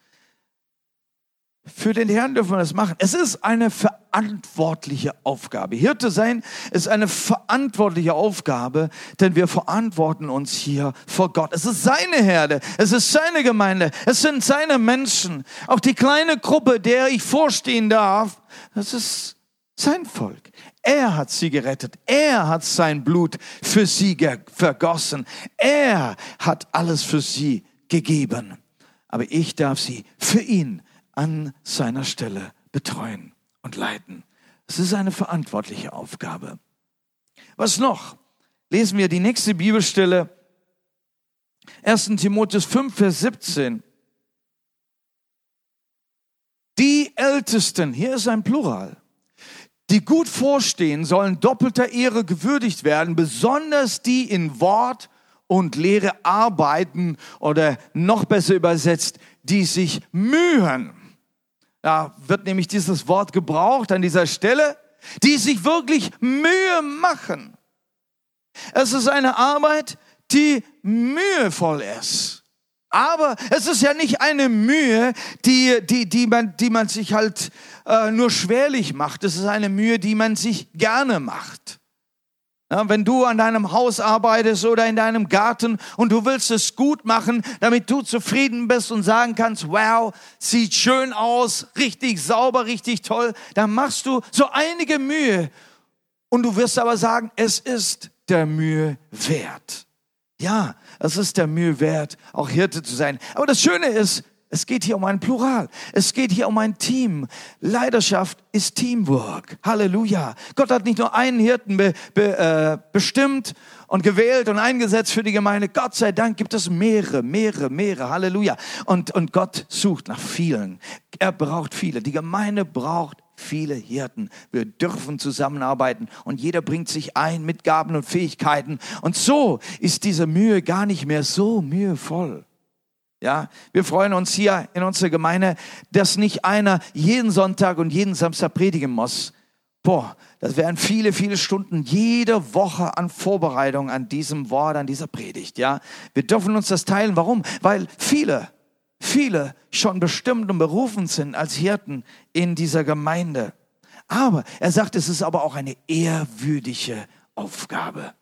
Für den Herrn dürfen wir das machen. Es ist eine verantwortliche Aufgabe. Hirte sein ist eine verantwortliche Aufgabe, denn wir verantworten uns hier vor Gott. Es ist seine Herde, es ist seine Gemeinde, es sind seine Menschen. Auch die kleine Gruppe, der ich vorstehen darf, das ist sein Volk. Er hat sie gerettet. Er hat sein Blut für sie vergossen. Er hat alles für sie gegeben. Aber ich darf sie für ihn an seiner Stelle betreuen und leiten. Es ist eine verantwortliche Aufgabe. Was noch? Lesen wir die nächste Bibelstelle. 1. Timotheus 5, Vers 17. Die Ältesten, hier ist ein Plural, die gut vorstehen, sollen doppelter Ehre gewürdigt werden, besonders die in Wort und Lehre arbeiten oder noch besser übersetzt, die sich mühen. Da wird nämlich dieses Wort gebraucht an dieser Stelle, die sich wirklich Mühe machen. Es ist eine Arbeit, die mühevoll ist. Aber es ist ja nicht eine Mühe, die, die, die, man, die man sich halt äh, nur schwerlich macht. Es ist eine Mühe, die man sich gerne macht. Ja, wenn du an deinem Haus arbeitest oder in deinem Garten und du willst es gut machen, damit du zufrieden bist und sagen kannst, wow, sieht schön aus, richtig sauber, richtig toll, dann machst du so einige Mühe und du wirst aber sagen, es ist der Mühe wert. Ja, es ist der Mühe wert, auch Hirte zu sein. Aber das Schöne ist, es geht hier um ein Plural. Es geht hier um ein Team. Leidenschaft ist Teamwork. Halleluja. Gott hat nicht nur einen Hirten be, be, äh, bestimmt und gewählt und eingesetzt für die Gemeinde. Gott sei Dank gibt es mehrere, mehrere, mehrere. Halleluja. Und, und Gott sucht nach vielen. Er braucht viele. Die Gemeinde braucht viele Hirten. Wir dürfen zusammenarbeiten und jeder bringt sich ein mit Gaben und Fähigkeiten. Und so ist diese Mühe gar nicht mehr so mühevoll. Ja, wir freuen uns hier in unserer Gemeinde, dass nicht einer jeden Sonntag und jeden Samstag predigen muss. Boah, das wären viele, viele Stunden jede Woche an Vorbereitung an diesem Wort, an dieser Predigt. Ja, wir dürfen uns das teilen. Warum? Weil viele, viele schon bestimmt und berufen sind als Hirten in dieser Gemeinde. Aber er sagt, es ist aber auch eine ehrwürdige Aufgabe.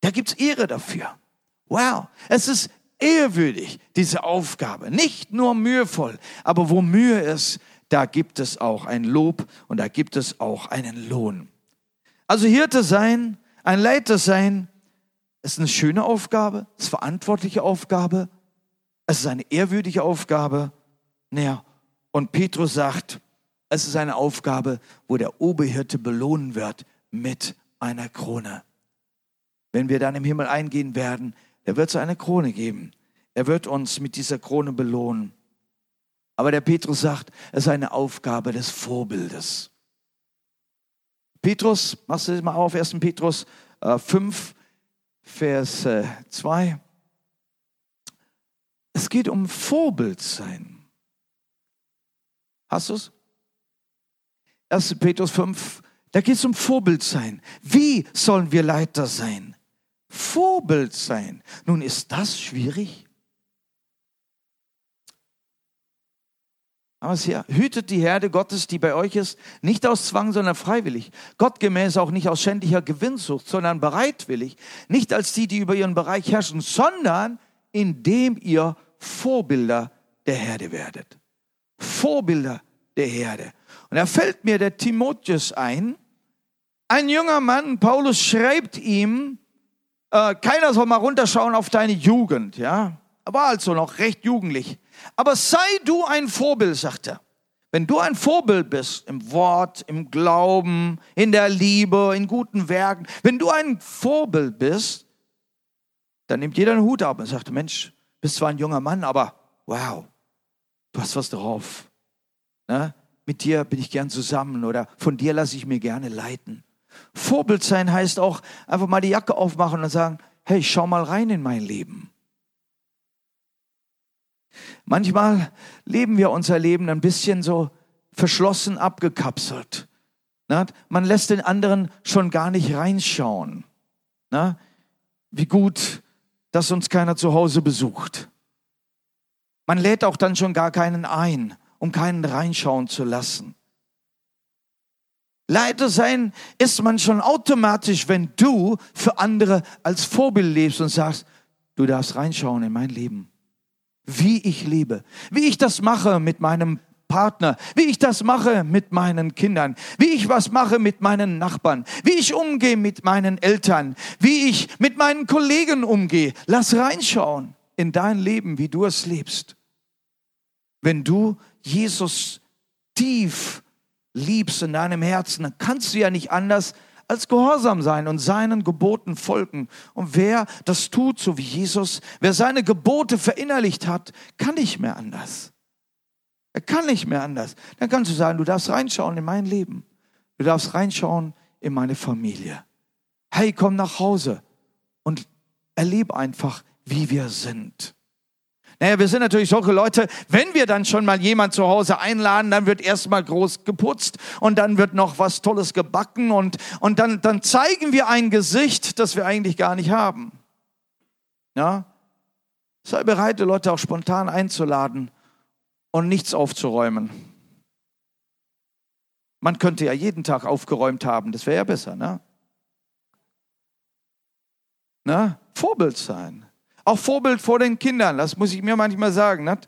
Da gibt's Ehre dafür. Wow, es ist ehrwürdig, diese Aufgabe. Nicht nur mühevoll, aber wo Mühe ist, da gibt es auch ein Lob und da gibt es auch einen Lohn. Also Hirte sein, ein Leiter sein, ist eine schöne Aufgabe, ist eine verantwortliche Aufgabe, es ist eine ehrwürdige Aufgabe. Naja, und Petrus sagt, es ist eine Aufgabe, wo der Oberhirte belohnen wird mit einer Krone. Wenn wir dann im Himmel eingehen werden, er wird so eine Krone geben. Er wird uns mit dieser Krone belohnen. Aber der Petrus sagt, es ist eine Aufgabe des Vorbildes. Petrus, machst du das mal auf, 1. Petrus äh, 5, Vers äh, 2. Es geht um Vorbild sein. Hast du es? 1. Petrus 5, da geht es um Vorbild sein. Wie sollen wir Leiter sein? Vorbild sein. Nun ist das schwierig. Aber hier, hütet die Herde Gottes, die bei euch ist, nicht aus Zwang, sondern freiwillig. Gottgemäß auch nicht aus schändlicher Gewinnsucht, sondern bereitwillig. Nicht als die, die über ihren Bereich herrschen, sondern indem ihr Vorbilder der Herde werdet. Vorbilder der Herde. Und da fällt mir der Timotheus ein. Ein junger Mann, Paulus schreibt ihm, äh, keiner soll mal runterschauen auf deine Jugend, ja. Er war also noch recht jugendlich. Aber sei du ein Vorbild, sagt er. Wenn du ein Vorbild bist im Wort, im Glauben, in der Liebe, in guten Werken, wenn du ein Vorbild bist, dann nimmt jeder einen Hut ab und sagt, Mensch, bist zwar ein junger Mann, aber wow, du hast was drauf. Ne? Mit dir bin ich gern zusammen oder von dir lasse ich mir gerne leiten. Vorbild sein heißt auch einfach mal die Jacke aufmachen und sagen, hey, schau mal rein in mein Leben. Manchmal leben wir unser Leben ein bisschen so verschlossen abgekapselt. Man lässt den anderen schon gar nicht reinschauen. Wie gut, dass uns keiner zu Hause besucht. Man lädt auch dann schon gar keinen ein, um keinen reinschauen zu lassen. Leiter sein ist man schon automatisch, wenn du für andere als Vorbild lebst und sagst, du darfst reinschauen in mein Leben. Wie ich lebe, wie ich das mache mit meinem Partner, wie ich das mache mit meinen Kindern, wie ich was mache mit meinen Nachbarn, wie ich umgehe mit meinen Eltern, wie ich mit meinen Kollegen umgehe. Lass reinschauen in dein Leben, wie du es lebst. Wenn du Jesus tief liebst in deinem Herzen, dann kannst du ja nicht anders als gehorsam sein und seinen Geboten folgen. Und wer das tut, so wie Jesus, wer seine Gebote verinnerlicht hat, kann nicht mehr anders. Er kann nicht mehr anders. Dann kannst du sagen, du darfst reinschauen in mein Leben. Du darfst reinschauen in meine Familie. Hey, komm nach Hause und erleb einfach, wie wir sind. Naja, wir sind natürlich solche Leute, wenn wir dann schon mal jemand zu Hause einladen, dann wird erstmal groß geputzt und dann wird noch was Tolles gebacken und, und dann, dann zeigen wir ein Gesicht, das wir eigentlich gar nicht haben. Ja? Sei bereit, die Leute auch spontan einzuladen und nichts aufzuräumen. Man könnte ja jeden Tag aufgeräumt haben, das wäre ja besser, ne? Ne? Vorbild sein. Auch Vorbild vor den Kindern, das muss ich mir manchmal sagen. Ne?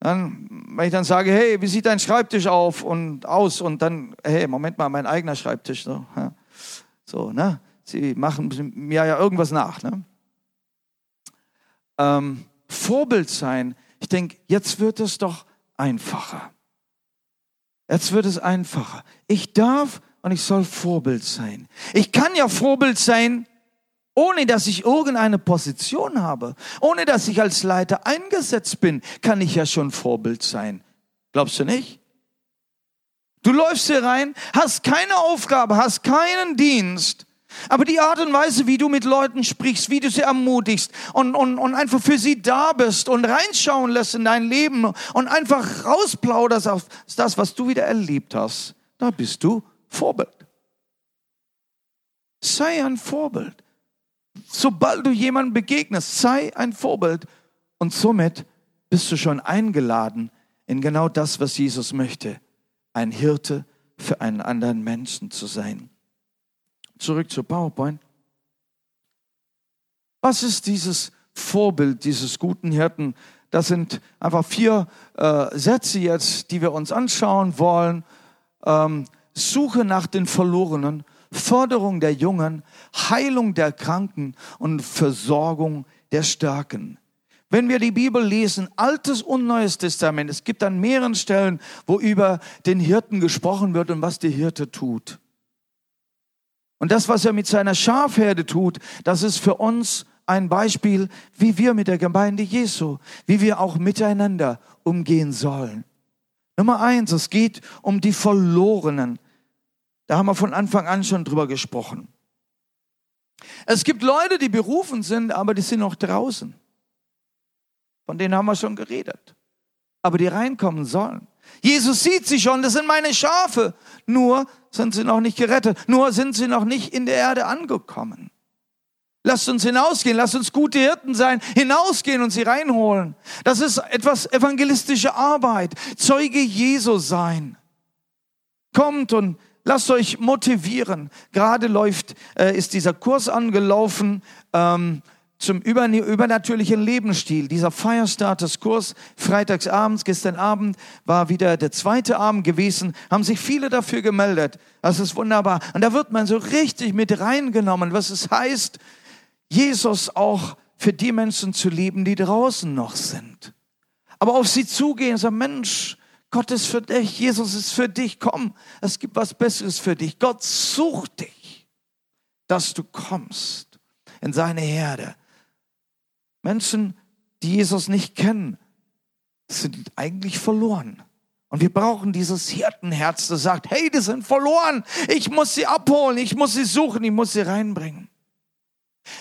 Dann, wenn ich dann sage, hey, wie sieht dein Schreibtisch auf und aus? Und dann, hey, Moment mal, mein eigener Schreibtisch. So, ja. so ne? Sie machen mir ja irgendwas nach. Ne? Ähm, Vorbild sein. Ich denke, jetzt wird es doch einfacher. Jetzt wird es einfacher. Ich darf und ich soll Vorbild sein. Ich kann ja Vorbild sein ohne dass ich irgendeine Position habe, ohne dass ich als Leiter eingesetzt bin, kann ich ja schon Vorbild sein. Glaubst du nicht? Du läufst hier rein, hast keine Aufgabe, hast keinen Dienst, aber die Art und Weise, wie du mit Leuten sprichst, wie du sie ermutigst und, und, und einfach für sie da bist und reinschauen lässt in dein Leben und einfach rausplauderst auf das, was du wieder erlebt hast, da bist du Vorbild. Sei ein Vorbild sobald du jemandem begegnest, sei ein Vorbild und somit bist du schon eingeladen in genau das, was Jesus möchte, ein Hirte für einen anderen Menschen zu sein. Zurück zu PowerPoint. Was ist dieses Vorbild dieses guten Hirten? Das sind einfach vier äh, Sätze jetzt, die wir uns anschauen wollen. Ähm, Suche nach den Verlorenen, Förderung der Jungen, Heilung der Kranken und Versorgung der Starken. Wenn wir die Bibel lesen, Altes und Neues Testament, es gibt an mehreren Stellen, wo über den Hirten gesprochen wird und was der Hirte tut. Und das, was er mit seiner Schafherde tut, das ist für uns ein Beispiel, wie wir mit der Gemeinde Jesu, wie wir auch miteinander umgehen sollen. Nummer eins, es geht um die Verlorenen. Da haben wir von Anfang an schon drüber gesprochen. Es gibt Leute, die berufen sind, aber die sind noch draußen. Von denen haben wir schon geredet. Aber die reinkommen sollen. Jesus sieht sie schon, das sind meine Schafe. Nur sind sie noch nicht gerettet. Nur sind sie noch nicht in der Erde angekommen. Lasst uns hinausgehen, lasst uns gute Hirten sein, hinausgehen und sie reinholen. Das ist etwas evangelistische Arbeit, Zeuge Jesu sein. Kommt und Lasst euch motivieren. Gerade läuft, äh, ist dieser Kurs angelaufen ähm, zum über, übernatürlichen Lebensstil. Dieser Firestarters-Kurs, freitagsabends, gestern Abend war wieder der zweite Abend gewesen, haben sich viele dafür gemeldet. Das ist wunderbar. Und da wird man so richtig mit reingenommen, was es heißt, Jesus auch für die Menschen zu lieben, die draußen noch sind. Aber auf sie zugehen sagen, Mensch, Gott ist für dich, Jesus ist für dich, komm, es gibt was Besseres für dich. Gott sucht dich, dass du kommst in seine Herde. Menschen, die Jesus nicht kennen, sind eigentlich verloren. Und wir brauchen dieses Hirtenherz, das sagt, hey, die sind verloren, ich muss sie abholen, ich muss sie suchen, ich muss sie reinbringen.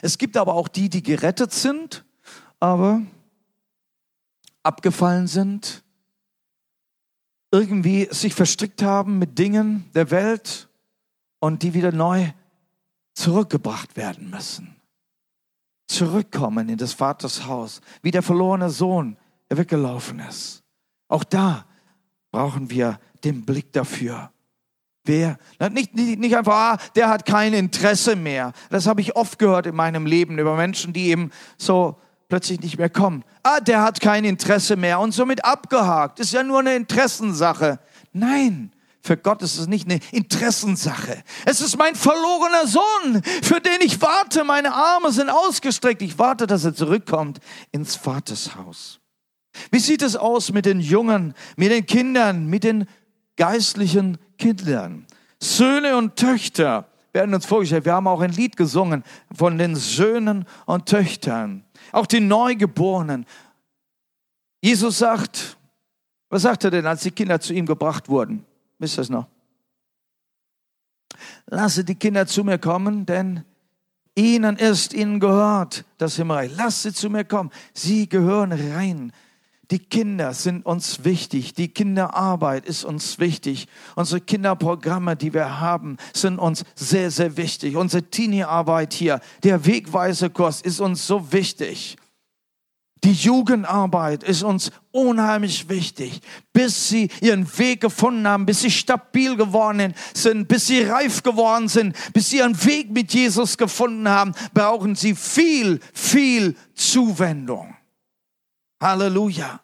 Es gibt aber auch die, die gerettet sind, aber abgefallen sind, irgendwie sich verstrickt haben mit Dingen der Welt und die wieder neu zurückgebracht werden müssen. Zurückkommen in des Vaters Haus, wie der verlorene Sohn, der weggelaufen ist. Auch da brauchen wir den Blick dafür. Wer? Nicht, nicht, nicht einfach, ah, der hat kein Interesse mehr. Das habe ich oft gehört in meinem Leben über Menschen, die eben so plötzlich nicht mehr kommen. Ah, der hat kein Interesse mehr und somit abgehakt. Ist ja nur eine Interessensache. Nein, für Gott ist es nicht eine Interessensache. Es ist mein verlorener Sohn, für den ich warte. Meine Arme sind ausgestreckt. Ich warte, dass er zurückkommt ins Vatershaus. Wie sieht es aus mit den Jungen, mit den Kindern, mit den geistlichen Kindern? Söhne und Töchter werden uns vorgestellt. Wir haben auch ein Lied gesungen von den Söhnen und Töchtern, auch die Neugeborenen. Jesus sagt, was sagt er denn, als die Kinder zu ihm gebracht wurden? Wisst ihr es noch? Lasse die Kinder zu mir kommen, denn ihnen ist ihnen gehört das Himmelreich. Lass sie zu mir kommen. Sie gehören rein. Die Kinder sind uns wichtig. Die Kinderarbeit ist uns wichtig. Unsere Kinderprogramme, die wir haben, sind uns sehr, sehr wichtig. Unsere Teenie-Arbeit hier, der Wegweisekurs ist uns so wichtig. Die Jugendarbeit ist uns unheimlich wichtig, bis sie ihren Weg gefunden haben, bis sie stabil geworden sind, bis sie reif geworden sind, bis sie ihren Weg mit Jesus gefunden haben, brauchen sie viel, viel Zuwendung. Halleluja.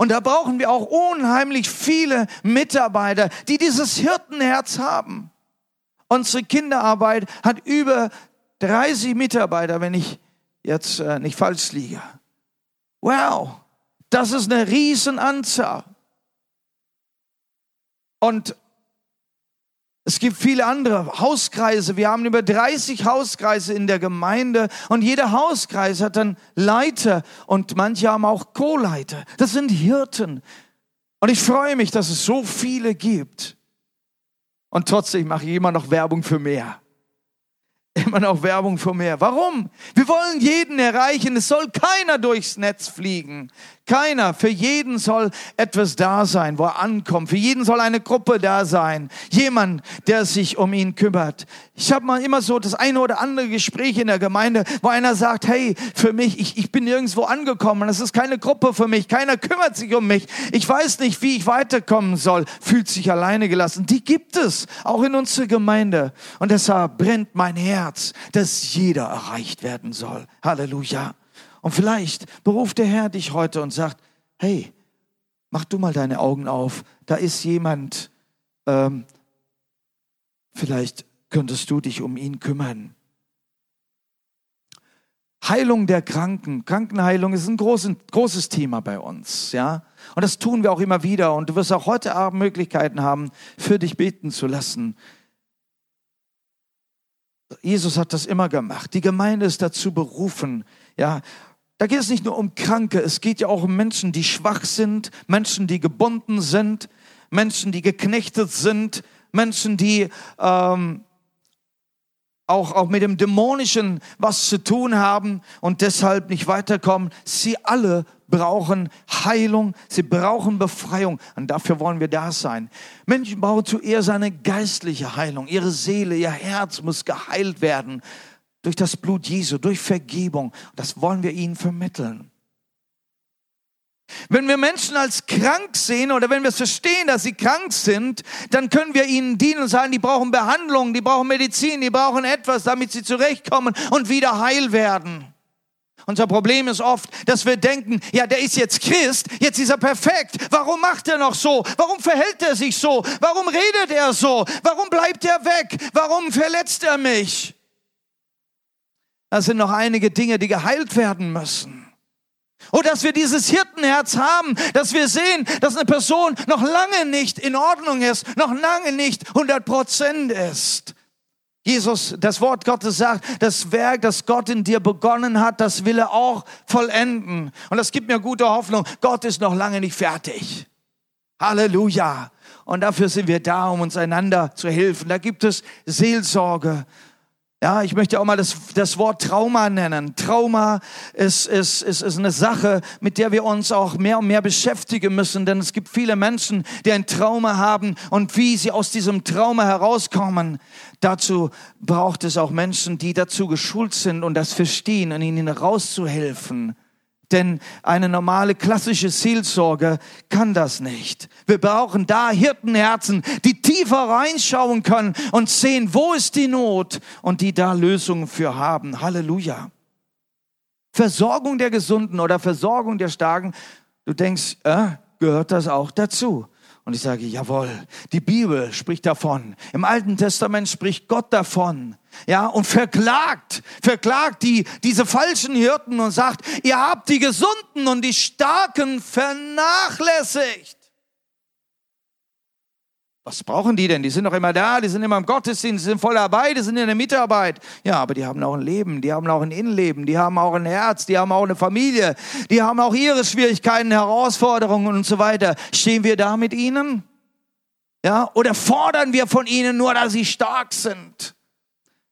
Und da brauchen wir auch unheimlich viele Mitarbeiter, die dieses Hirtenherz haben. Unsere Kinderarbeit hat über 30 Mitarbeiter, wenn ich jetzt äh, nicht falsch liege. Wow, das ist eine Riesenanzahl. Und es gibt viele andere Hauskreise. Wir haben über 30 Hauskreise in der Gemeinde und jeder Hauskreis hat dann Leiter und manche haben auch Co-Leiter. Das sind Hirten. Und ich freue mich, dass es so viele gibt. Und trotzdem mache ich immer noch Werbung für mehr immer noch Werbung für mehr. Warum? Wir wollen jeden erreichen. Es soll keiner durchs Netz fliegen. Keiner. Für jeden soll etwas da sein, wo er ankommt. Für jeden soll eine Gruppe da sein. Jemand, der sich um ihn kümmert. Ich habe mal immer so das eine oder andere Gespräch in der Gemeinde, wo einer sagt, hey, für mich, ich, ich bin nirgendwo angekommen. Das ist keine Gruppe für mich. Keiner kümmert sich um mich. Ich weiß nicht, wie ich weiterkommen soll. Fühlt sich alleine gelassen. Die gibt es. Auch in unserer Gemeinde. Und deshalb brennt mein Herz, dass jeder erreicht werden soll. Halleluja. Und vielleicht beruft der Herr dich heute und sagt, hey, mach du mal deine Augen auf, da ist jemand, ähm, vielleicht könntest du dich um ihn kümmern. Heilung der Kranken. Krankenheilung ist ein großes, großes Thema bei uns, ja. Und das tun wir auch immer wieder. Und du wirst auch heute Abend Möglichkeiten haben, für dich beten zu lassen. Jesus hat das immer gemacht. Die Gemeinde ist dazu berufen, ja, da geht es nicht nur um Kranke, es geht ja auch um Menschen, die schwach sind, Menschen, die gebunden sind, Menschen, die geknechtet sind, Menschen, die ähm, auch, auch mit dem Dämonischen was zu tun haben und deshalb nicht weiterkommen. Sie alle brauchen Heilung, sie brauchen Befreiung und dafür wollen wir da sein. Menschen brauchen zuerst eine geistliche Heilung. Ihre Seele, ihr Herz muss geheilt werden durch das Blut Jesu, durch Vergebung. Das wollen wir ihnen vermitteln. Wenn wir Menschen als krank sehen oder wenn wir verstehen, dass sie krank sind, dann können wir ihnen dienen und sagen, die brauchen Behandlung, die brauchen Medizin, die brauchen etwas, damit sie zurechtkommen und wieder heil werden. Unser Problem ist oft, dass wir denken, ja, der ist jetzt Christ, jetzt ist er perfekt. Warum macht er noch so? Warum verhält er sich so? Warum redet er so? Warum bleibt er weg? Warum verletzt er mich? Da sind noch einige Dinge, die geheilt werden müssen. Und dass wir dieses Hirtenherz haben, dass wir sehen, dass eine Person noch lange nicht in Ordnung ist, noch lange nicht 100 Prozent ist. Jesus, das Wort Gottes sagt, das Werk, das Gott in dir begonnen hat, das will er auch vollenden. Und das gibt mir gute Hoffnung. Gott ist noch lange nicht fertig. Halleluja. Und dafür sind wir da, um uns einander zu helfen. Da gibt es Seelsorge. Ja, ich möchte auch mal das, das Wort Trauma nennen. Trauma ist, ist, ist, ist eine Sache, mit der wir uns auch mehr und mehr beschäftigen müssen, denn es gibt viele Menschen, die ein Trauma haben und wie sie aus diesem Trauma herauskommen. Dazu braucht es auch Menschen, die dazu geschult sind und das verstehen und ihnen rauszuhelfen. Denn eine normale klassische Seelsorge kann das nicht. Wir brauchen da Hirtenherzen, die tiefer reinschauen können und sehen, wo ist die Not und die da Lösungen für haben. Halleluja. Versorgung der Gesunden oder Versorgung der Starken. Du denkst, äh, gehört das auch dazu? Und ich sage, jawohl, die Bibel spricht davon. Im Alten Testament spricht Gott davon. Ja, und verklagt, verklagt die, diese falschen Hirten und sagt, ihr habt die Gesunden und die Starken vernachlässigt. Was brauchen die denn? Die sind doch immer da, die sind immer im Gottesdienst, die sind voll dabei, die sind in der Mitarbeit. Ja, aber die haben auch ein Leben, die haben auch ein Innenleben, die haben auch ein Herz, die haben auch eine Familie, die haben auch ihre Schwierigkeiten, Herausforderungen und so weiter. Stehen wir da mit ihnen? Ja, oder fordern wir von ihnen nur, dass sie stark sind?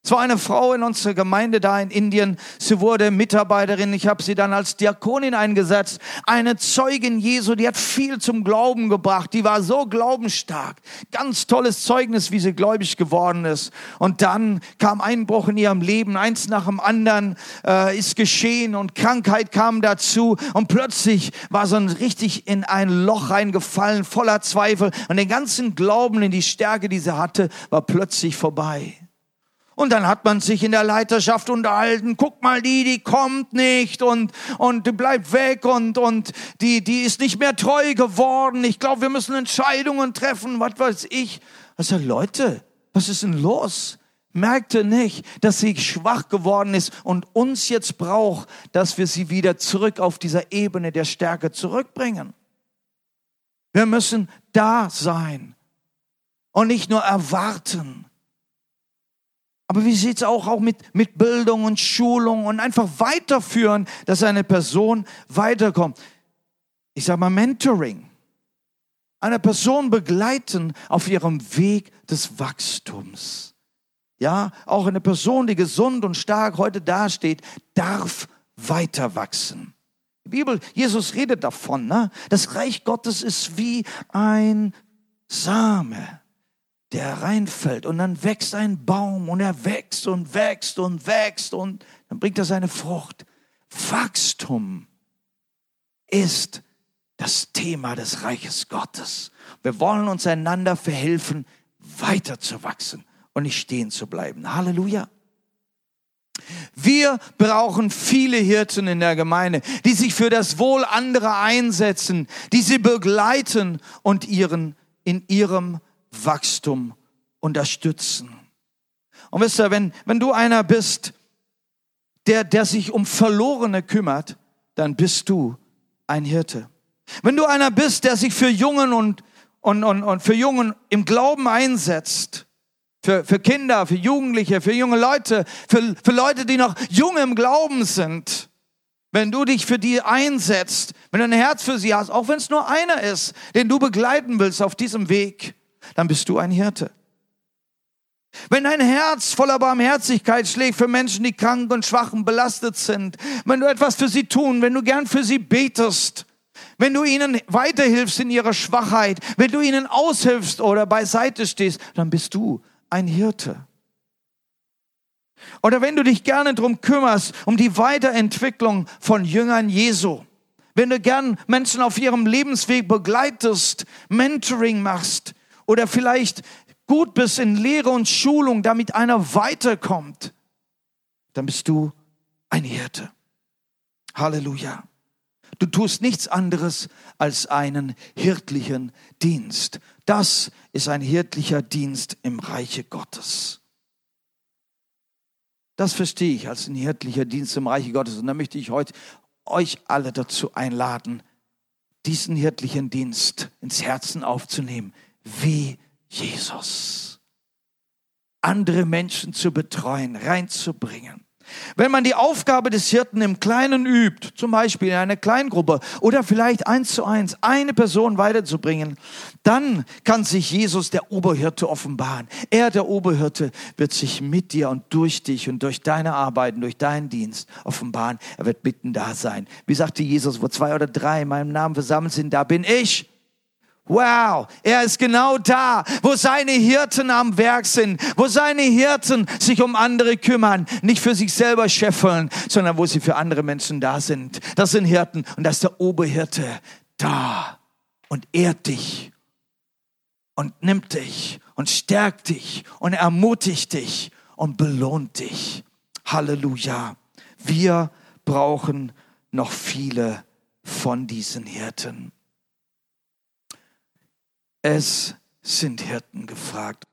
Es war eine Frau in unserer Gemeinde da in Indien. Sie wurde Mitarbeiterin. Ich habe sie dann als Diakonin eingesetzt. Eine Zeugin Jesu, die hat viel zum Glauben gebracht. Die war so glaubensstark. Ganz tolles Zeugnis, wie sie gläubig geworden ist. Und dann kam Einbruch in ihrem Leben. Eins nach dem anderen äh, ist geschehen und Krankheit kam dazu. Und plötzlich war sie richtig in ein Loch reingefallen, voller Zweifel. Und den ganzen Glauben in die Stärke, die sie hatte, war plötzlich vorbei. Und dann hat man sich in der Leiterschaft unterhalten, guck mal, die, die kommt nicht und, und die bleibt weg und, und die, die ist nicht mehr treu geworden. Ich glaube, wir müssen Entscheidungen treffen, was weiß ich. Also Leute, was ist denn los? Merkte nicht, dass sie schwach geworden ist und uns jetzt braucht, dass wir sie wieder zurück auf dieser Ebene der Stärke zurückbringen. Wir müssen da sein und nicht nur erwarten. Aber wie sieht's auch, auch mit, mit Bildung und Schulung und einfach weiterführen, dass eine Person weiterkommt? Ich sage mal Mentoring. Eine Person begleiten auf ihrem Weg des Wachstums. Ja, auch eine Person, die gesund und stark heute dasteht, darf weiter wachsen. Die Bibel, Jesus redet davon, ne? Das Reich Gottes ist wie ein Same der reinfällt und dann wächst ein Baum und er wächst und wächst und wächst und dann bringt er seine Frucht. Wachstum ist das Thema des Reiches Gottes. Wir wollen uns einander verhelfen, weiter zu wachsen und nicht stehen zu bleiben. Halleluja. Wir brauchen viele Hirten in der Gemeinde, die sich für das Wohl anderer einsetzen, die sie begleiten und ihren, in ihrem Wachstum unterstützen. Und wisst ihr, wenn, wenn du einer bist, der, der sich um Verlorene kümmert, dann bist du ein Hirte. Wenn du einer bist, der sich für Jungen und, und, und, und für Jungen im Glauben einsetzt, für, für Kinder, für Jugendliche, für junge Leute, für, für Leute, die noch jung im Glauben sind, wenn du dich für die einsetzt, wenn du ein Herz für sie hast, auch wenn es nur einer ist, den du begleiten willst auf diesem Weg, dann bist du ein Hirte. Wenn dein Herz voller Barmherzigkeit schlägt für Menschen, die krank und schwach und belastet sind, wenn du etwas für sie tun, wenn du gern für sie betest, wenn du ihnen weiterhilfst in ihrer Schwachheit, wenn du ihnen aushilfst oder beiseite stehst, dann bist du ein Hirte. Oder wenn du dich gerne drum kümmerst, um die Weiterentwicklung von Jüngern Jesu, wenn du gern Menschen auf ihrem Lebensweg begleitest, Mentoring machst, oder vielleicht gut bist in Lehre und Schulung, damit einer weiterkommt, dann bist du ein Hirte. Halleluja. Du tust nichts anderes als einen hirtlichen Dienst. Das ist ein hirtlicher Dienst im Reiche Gottes. Das verstehe ich als ein hirtlicher Dienst im Reiche Gottes. Und da möchte ich heute euch alle dazu einladen, diesen hirtlichen Dienst ins Herzen aufzunehmen wie Jesus. Andere Menschen zu betreuen, reinzubringen. Wenn man die Aufgabe des Hirten im Kleinen übt, zum Beispiel in einer Kleingruppe oder vielleicht eins zu eins eine Person weiterzubringen, dann kann sich Jesus, der Oberhirte, offenbaren. Er, der Oberhirte, wird sich mit dir und durch dich und durch deine Arbeiten, durch deinen Dienst offenbaren. Er wird mitten da sein. Wie sagte Jesus, wo zwei oder drei in meinem Namen versammelt sind, da bin ich. Wow, er ist genau da, wo seine Hirten am Werk sind, wo seine Hirten sich um andere kümmern, nicht für sich selber scheffeln, sondern wo sie für andere Menschen da sind. Das sind Hirten und das ist der Oberhirte da und ehrt dich und nimmt dich und stärkt dich und ermutigt dich und belohnt dich. Halleluja. Wir brauchen noch viele von diesen Hirten. Es sind Hirten gefragt.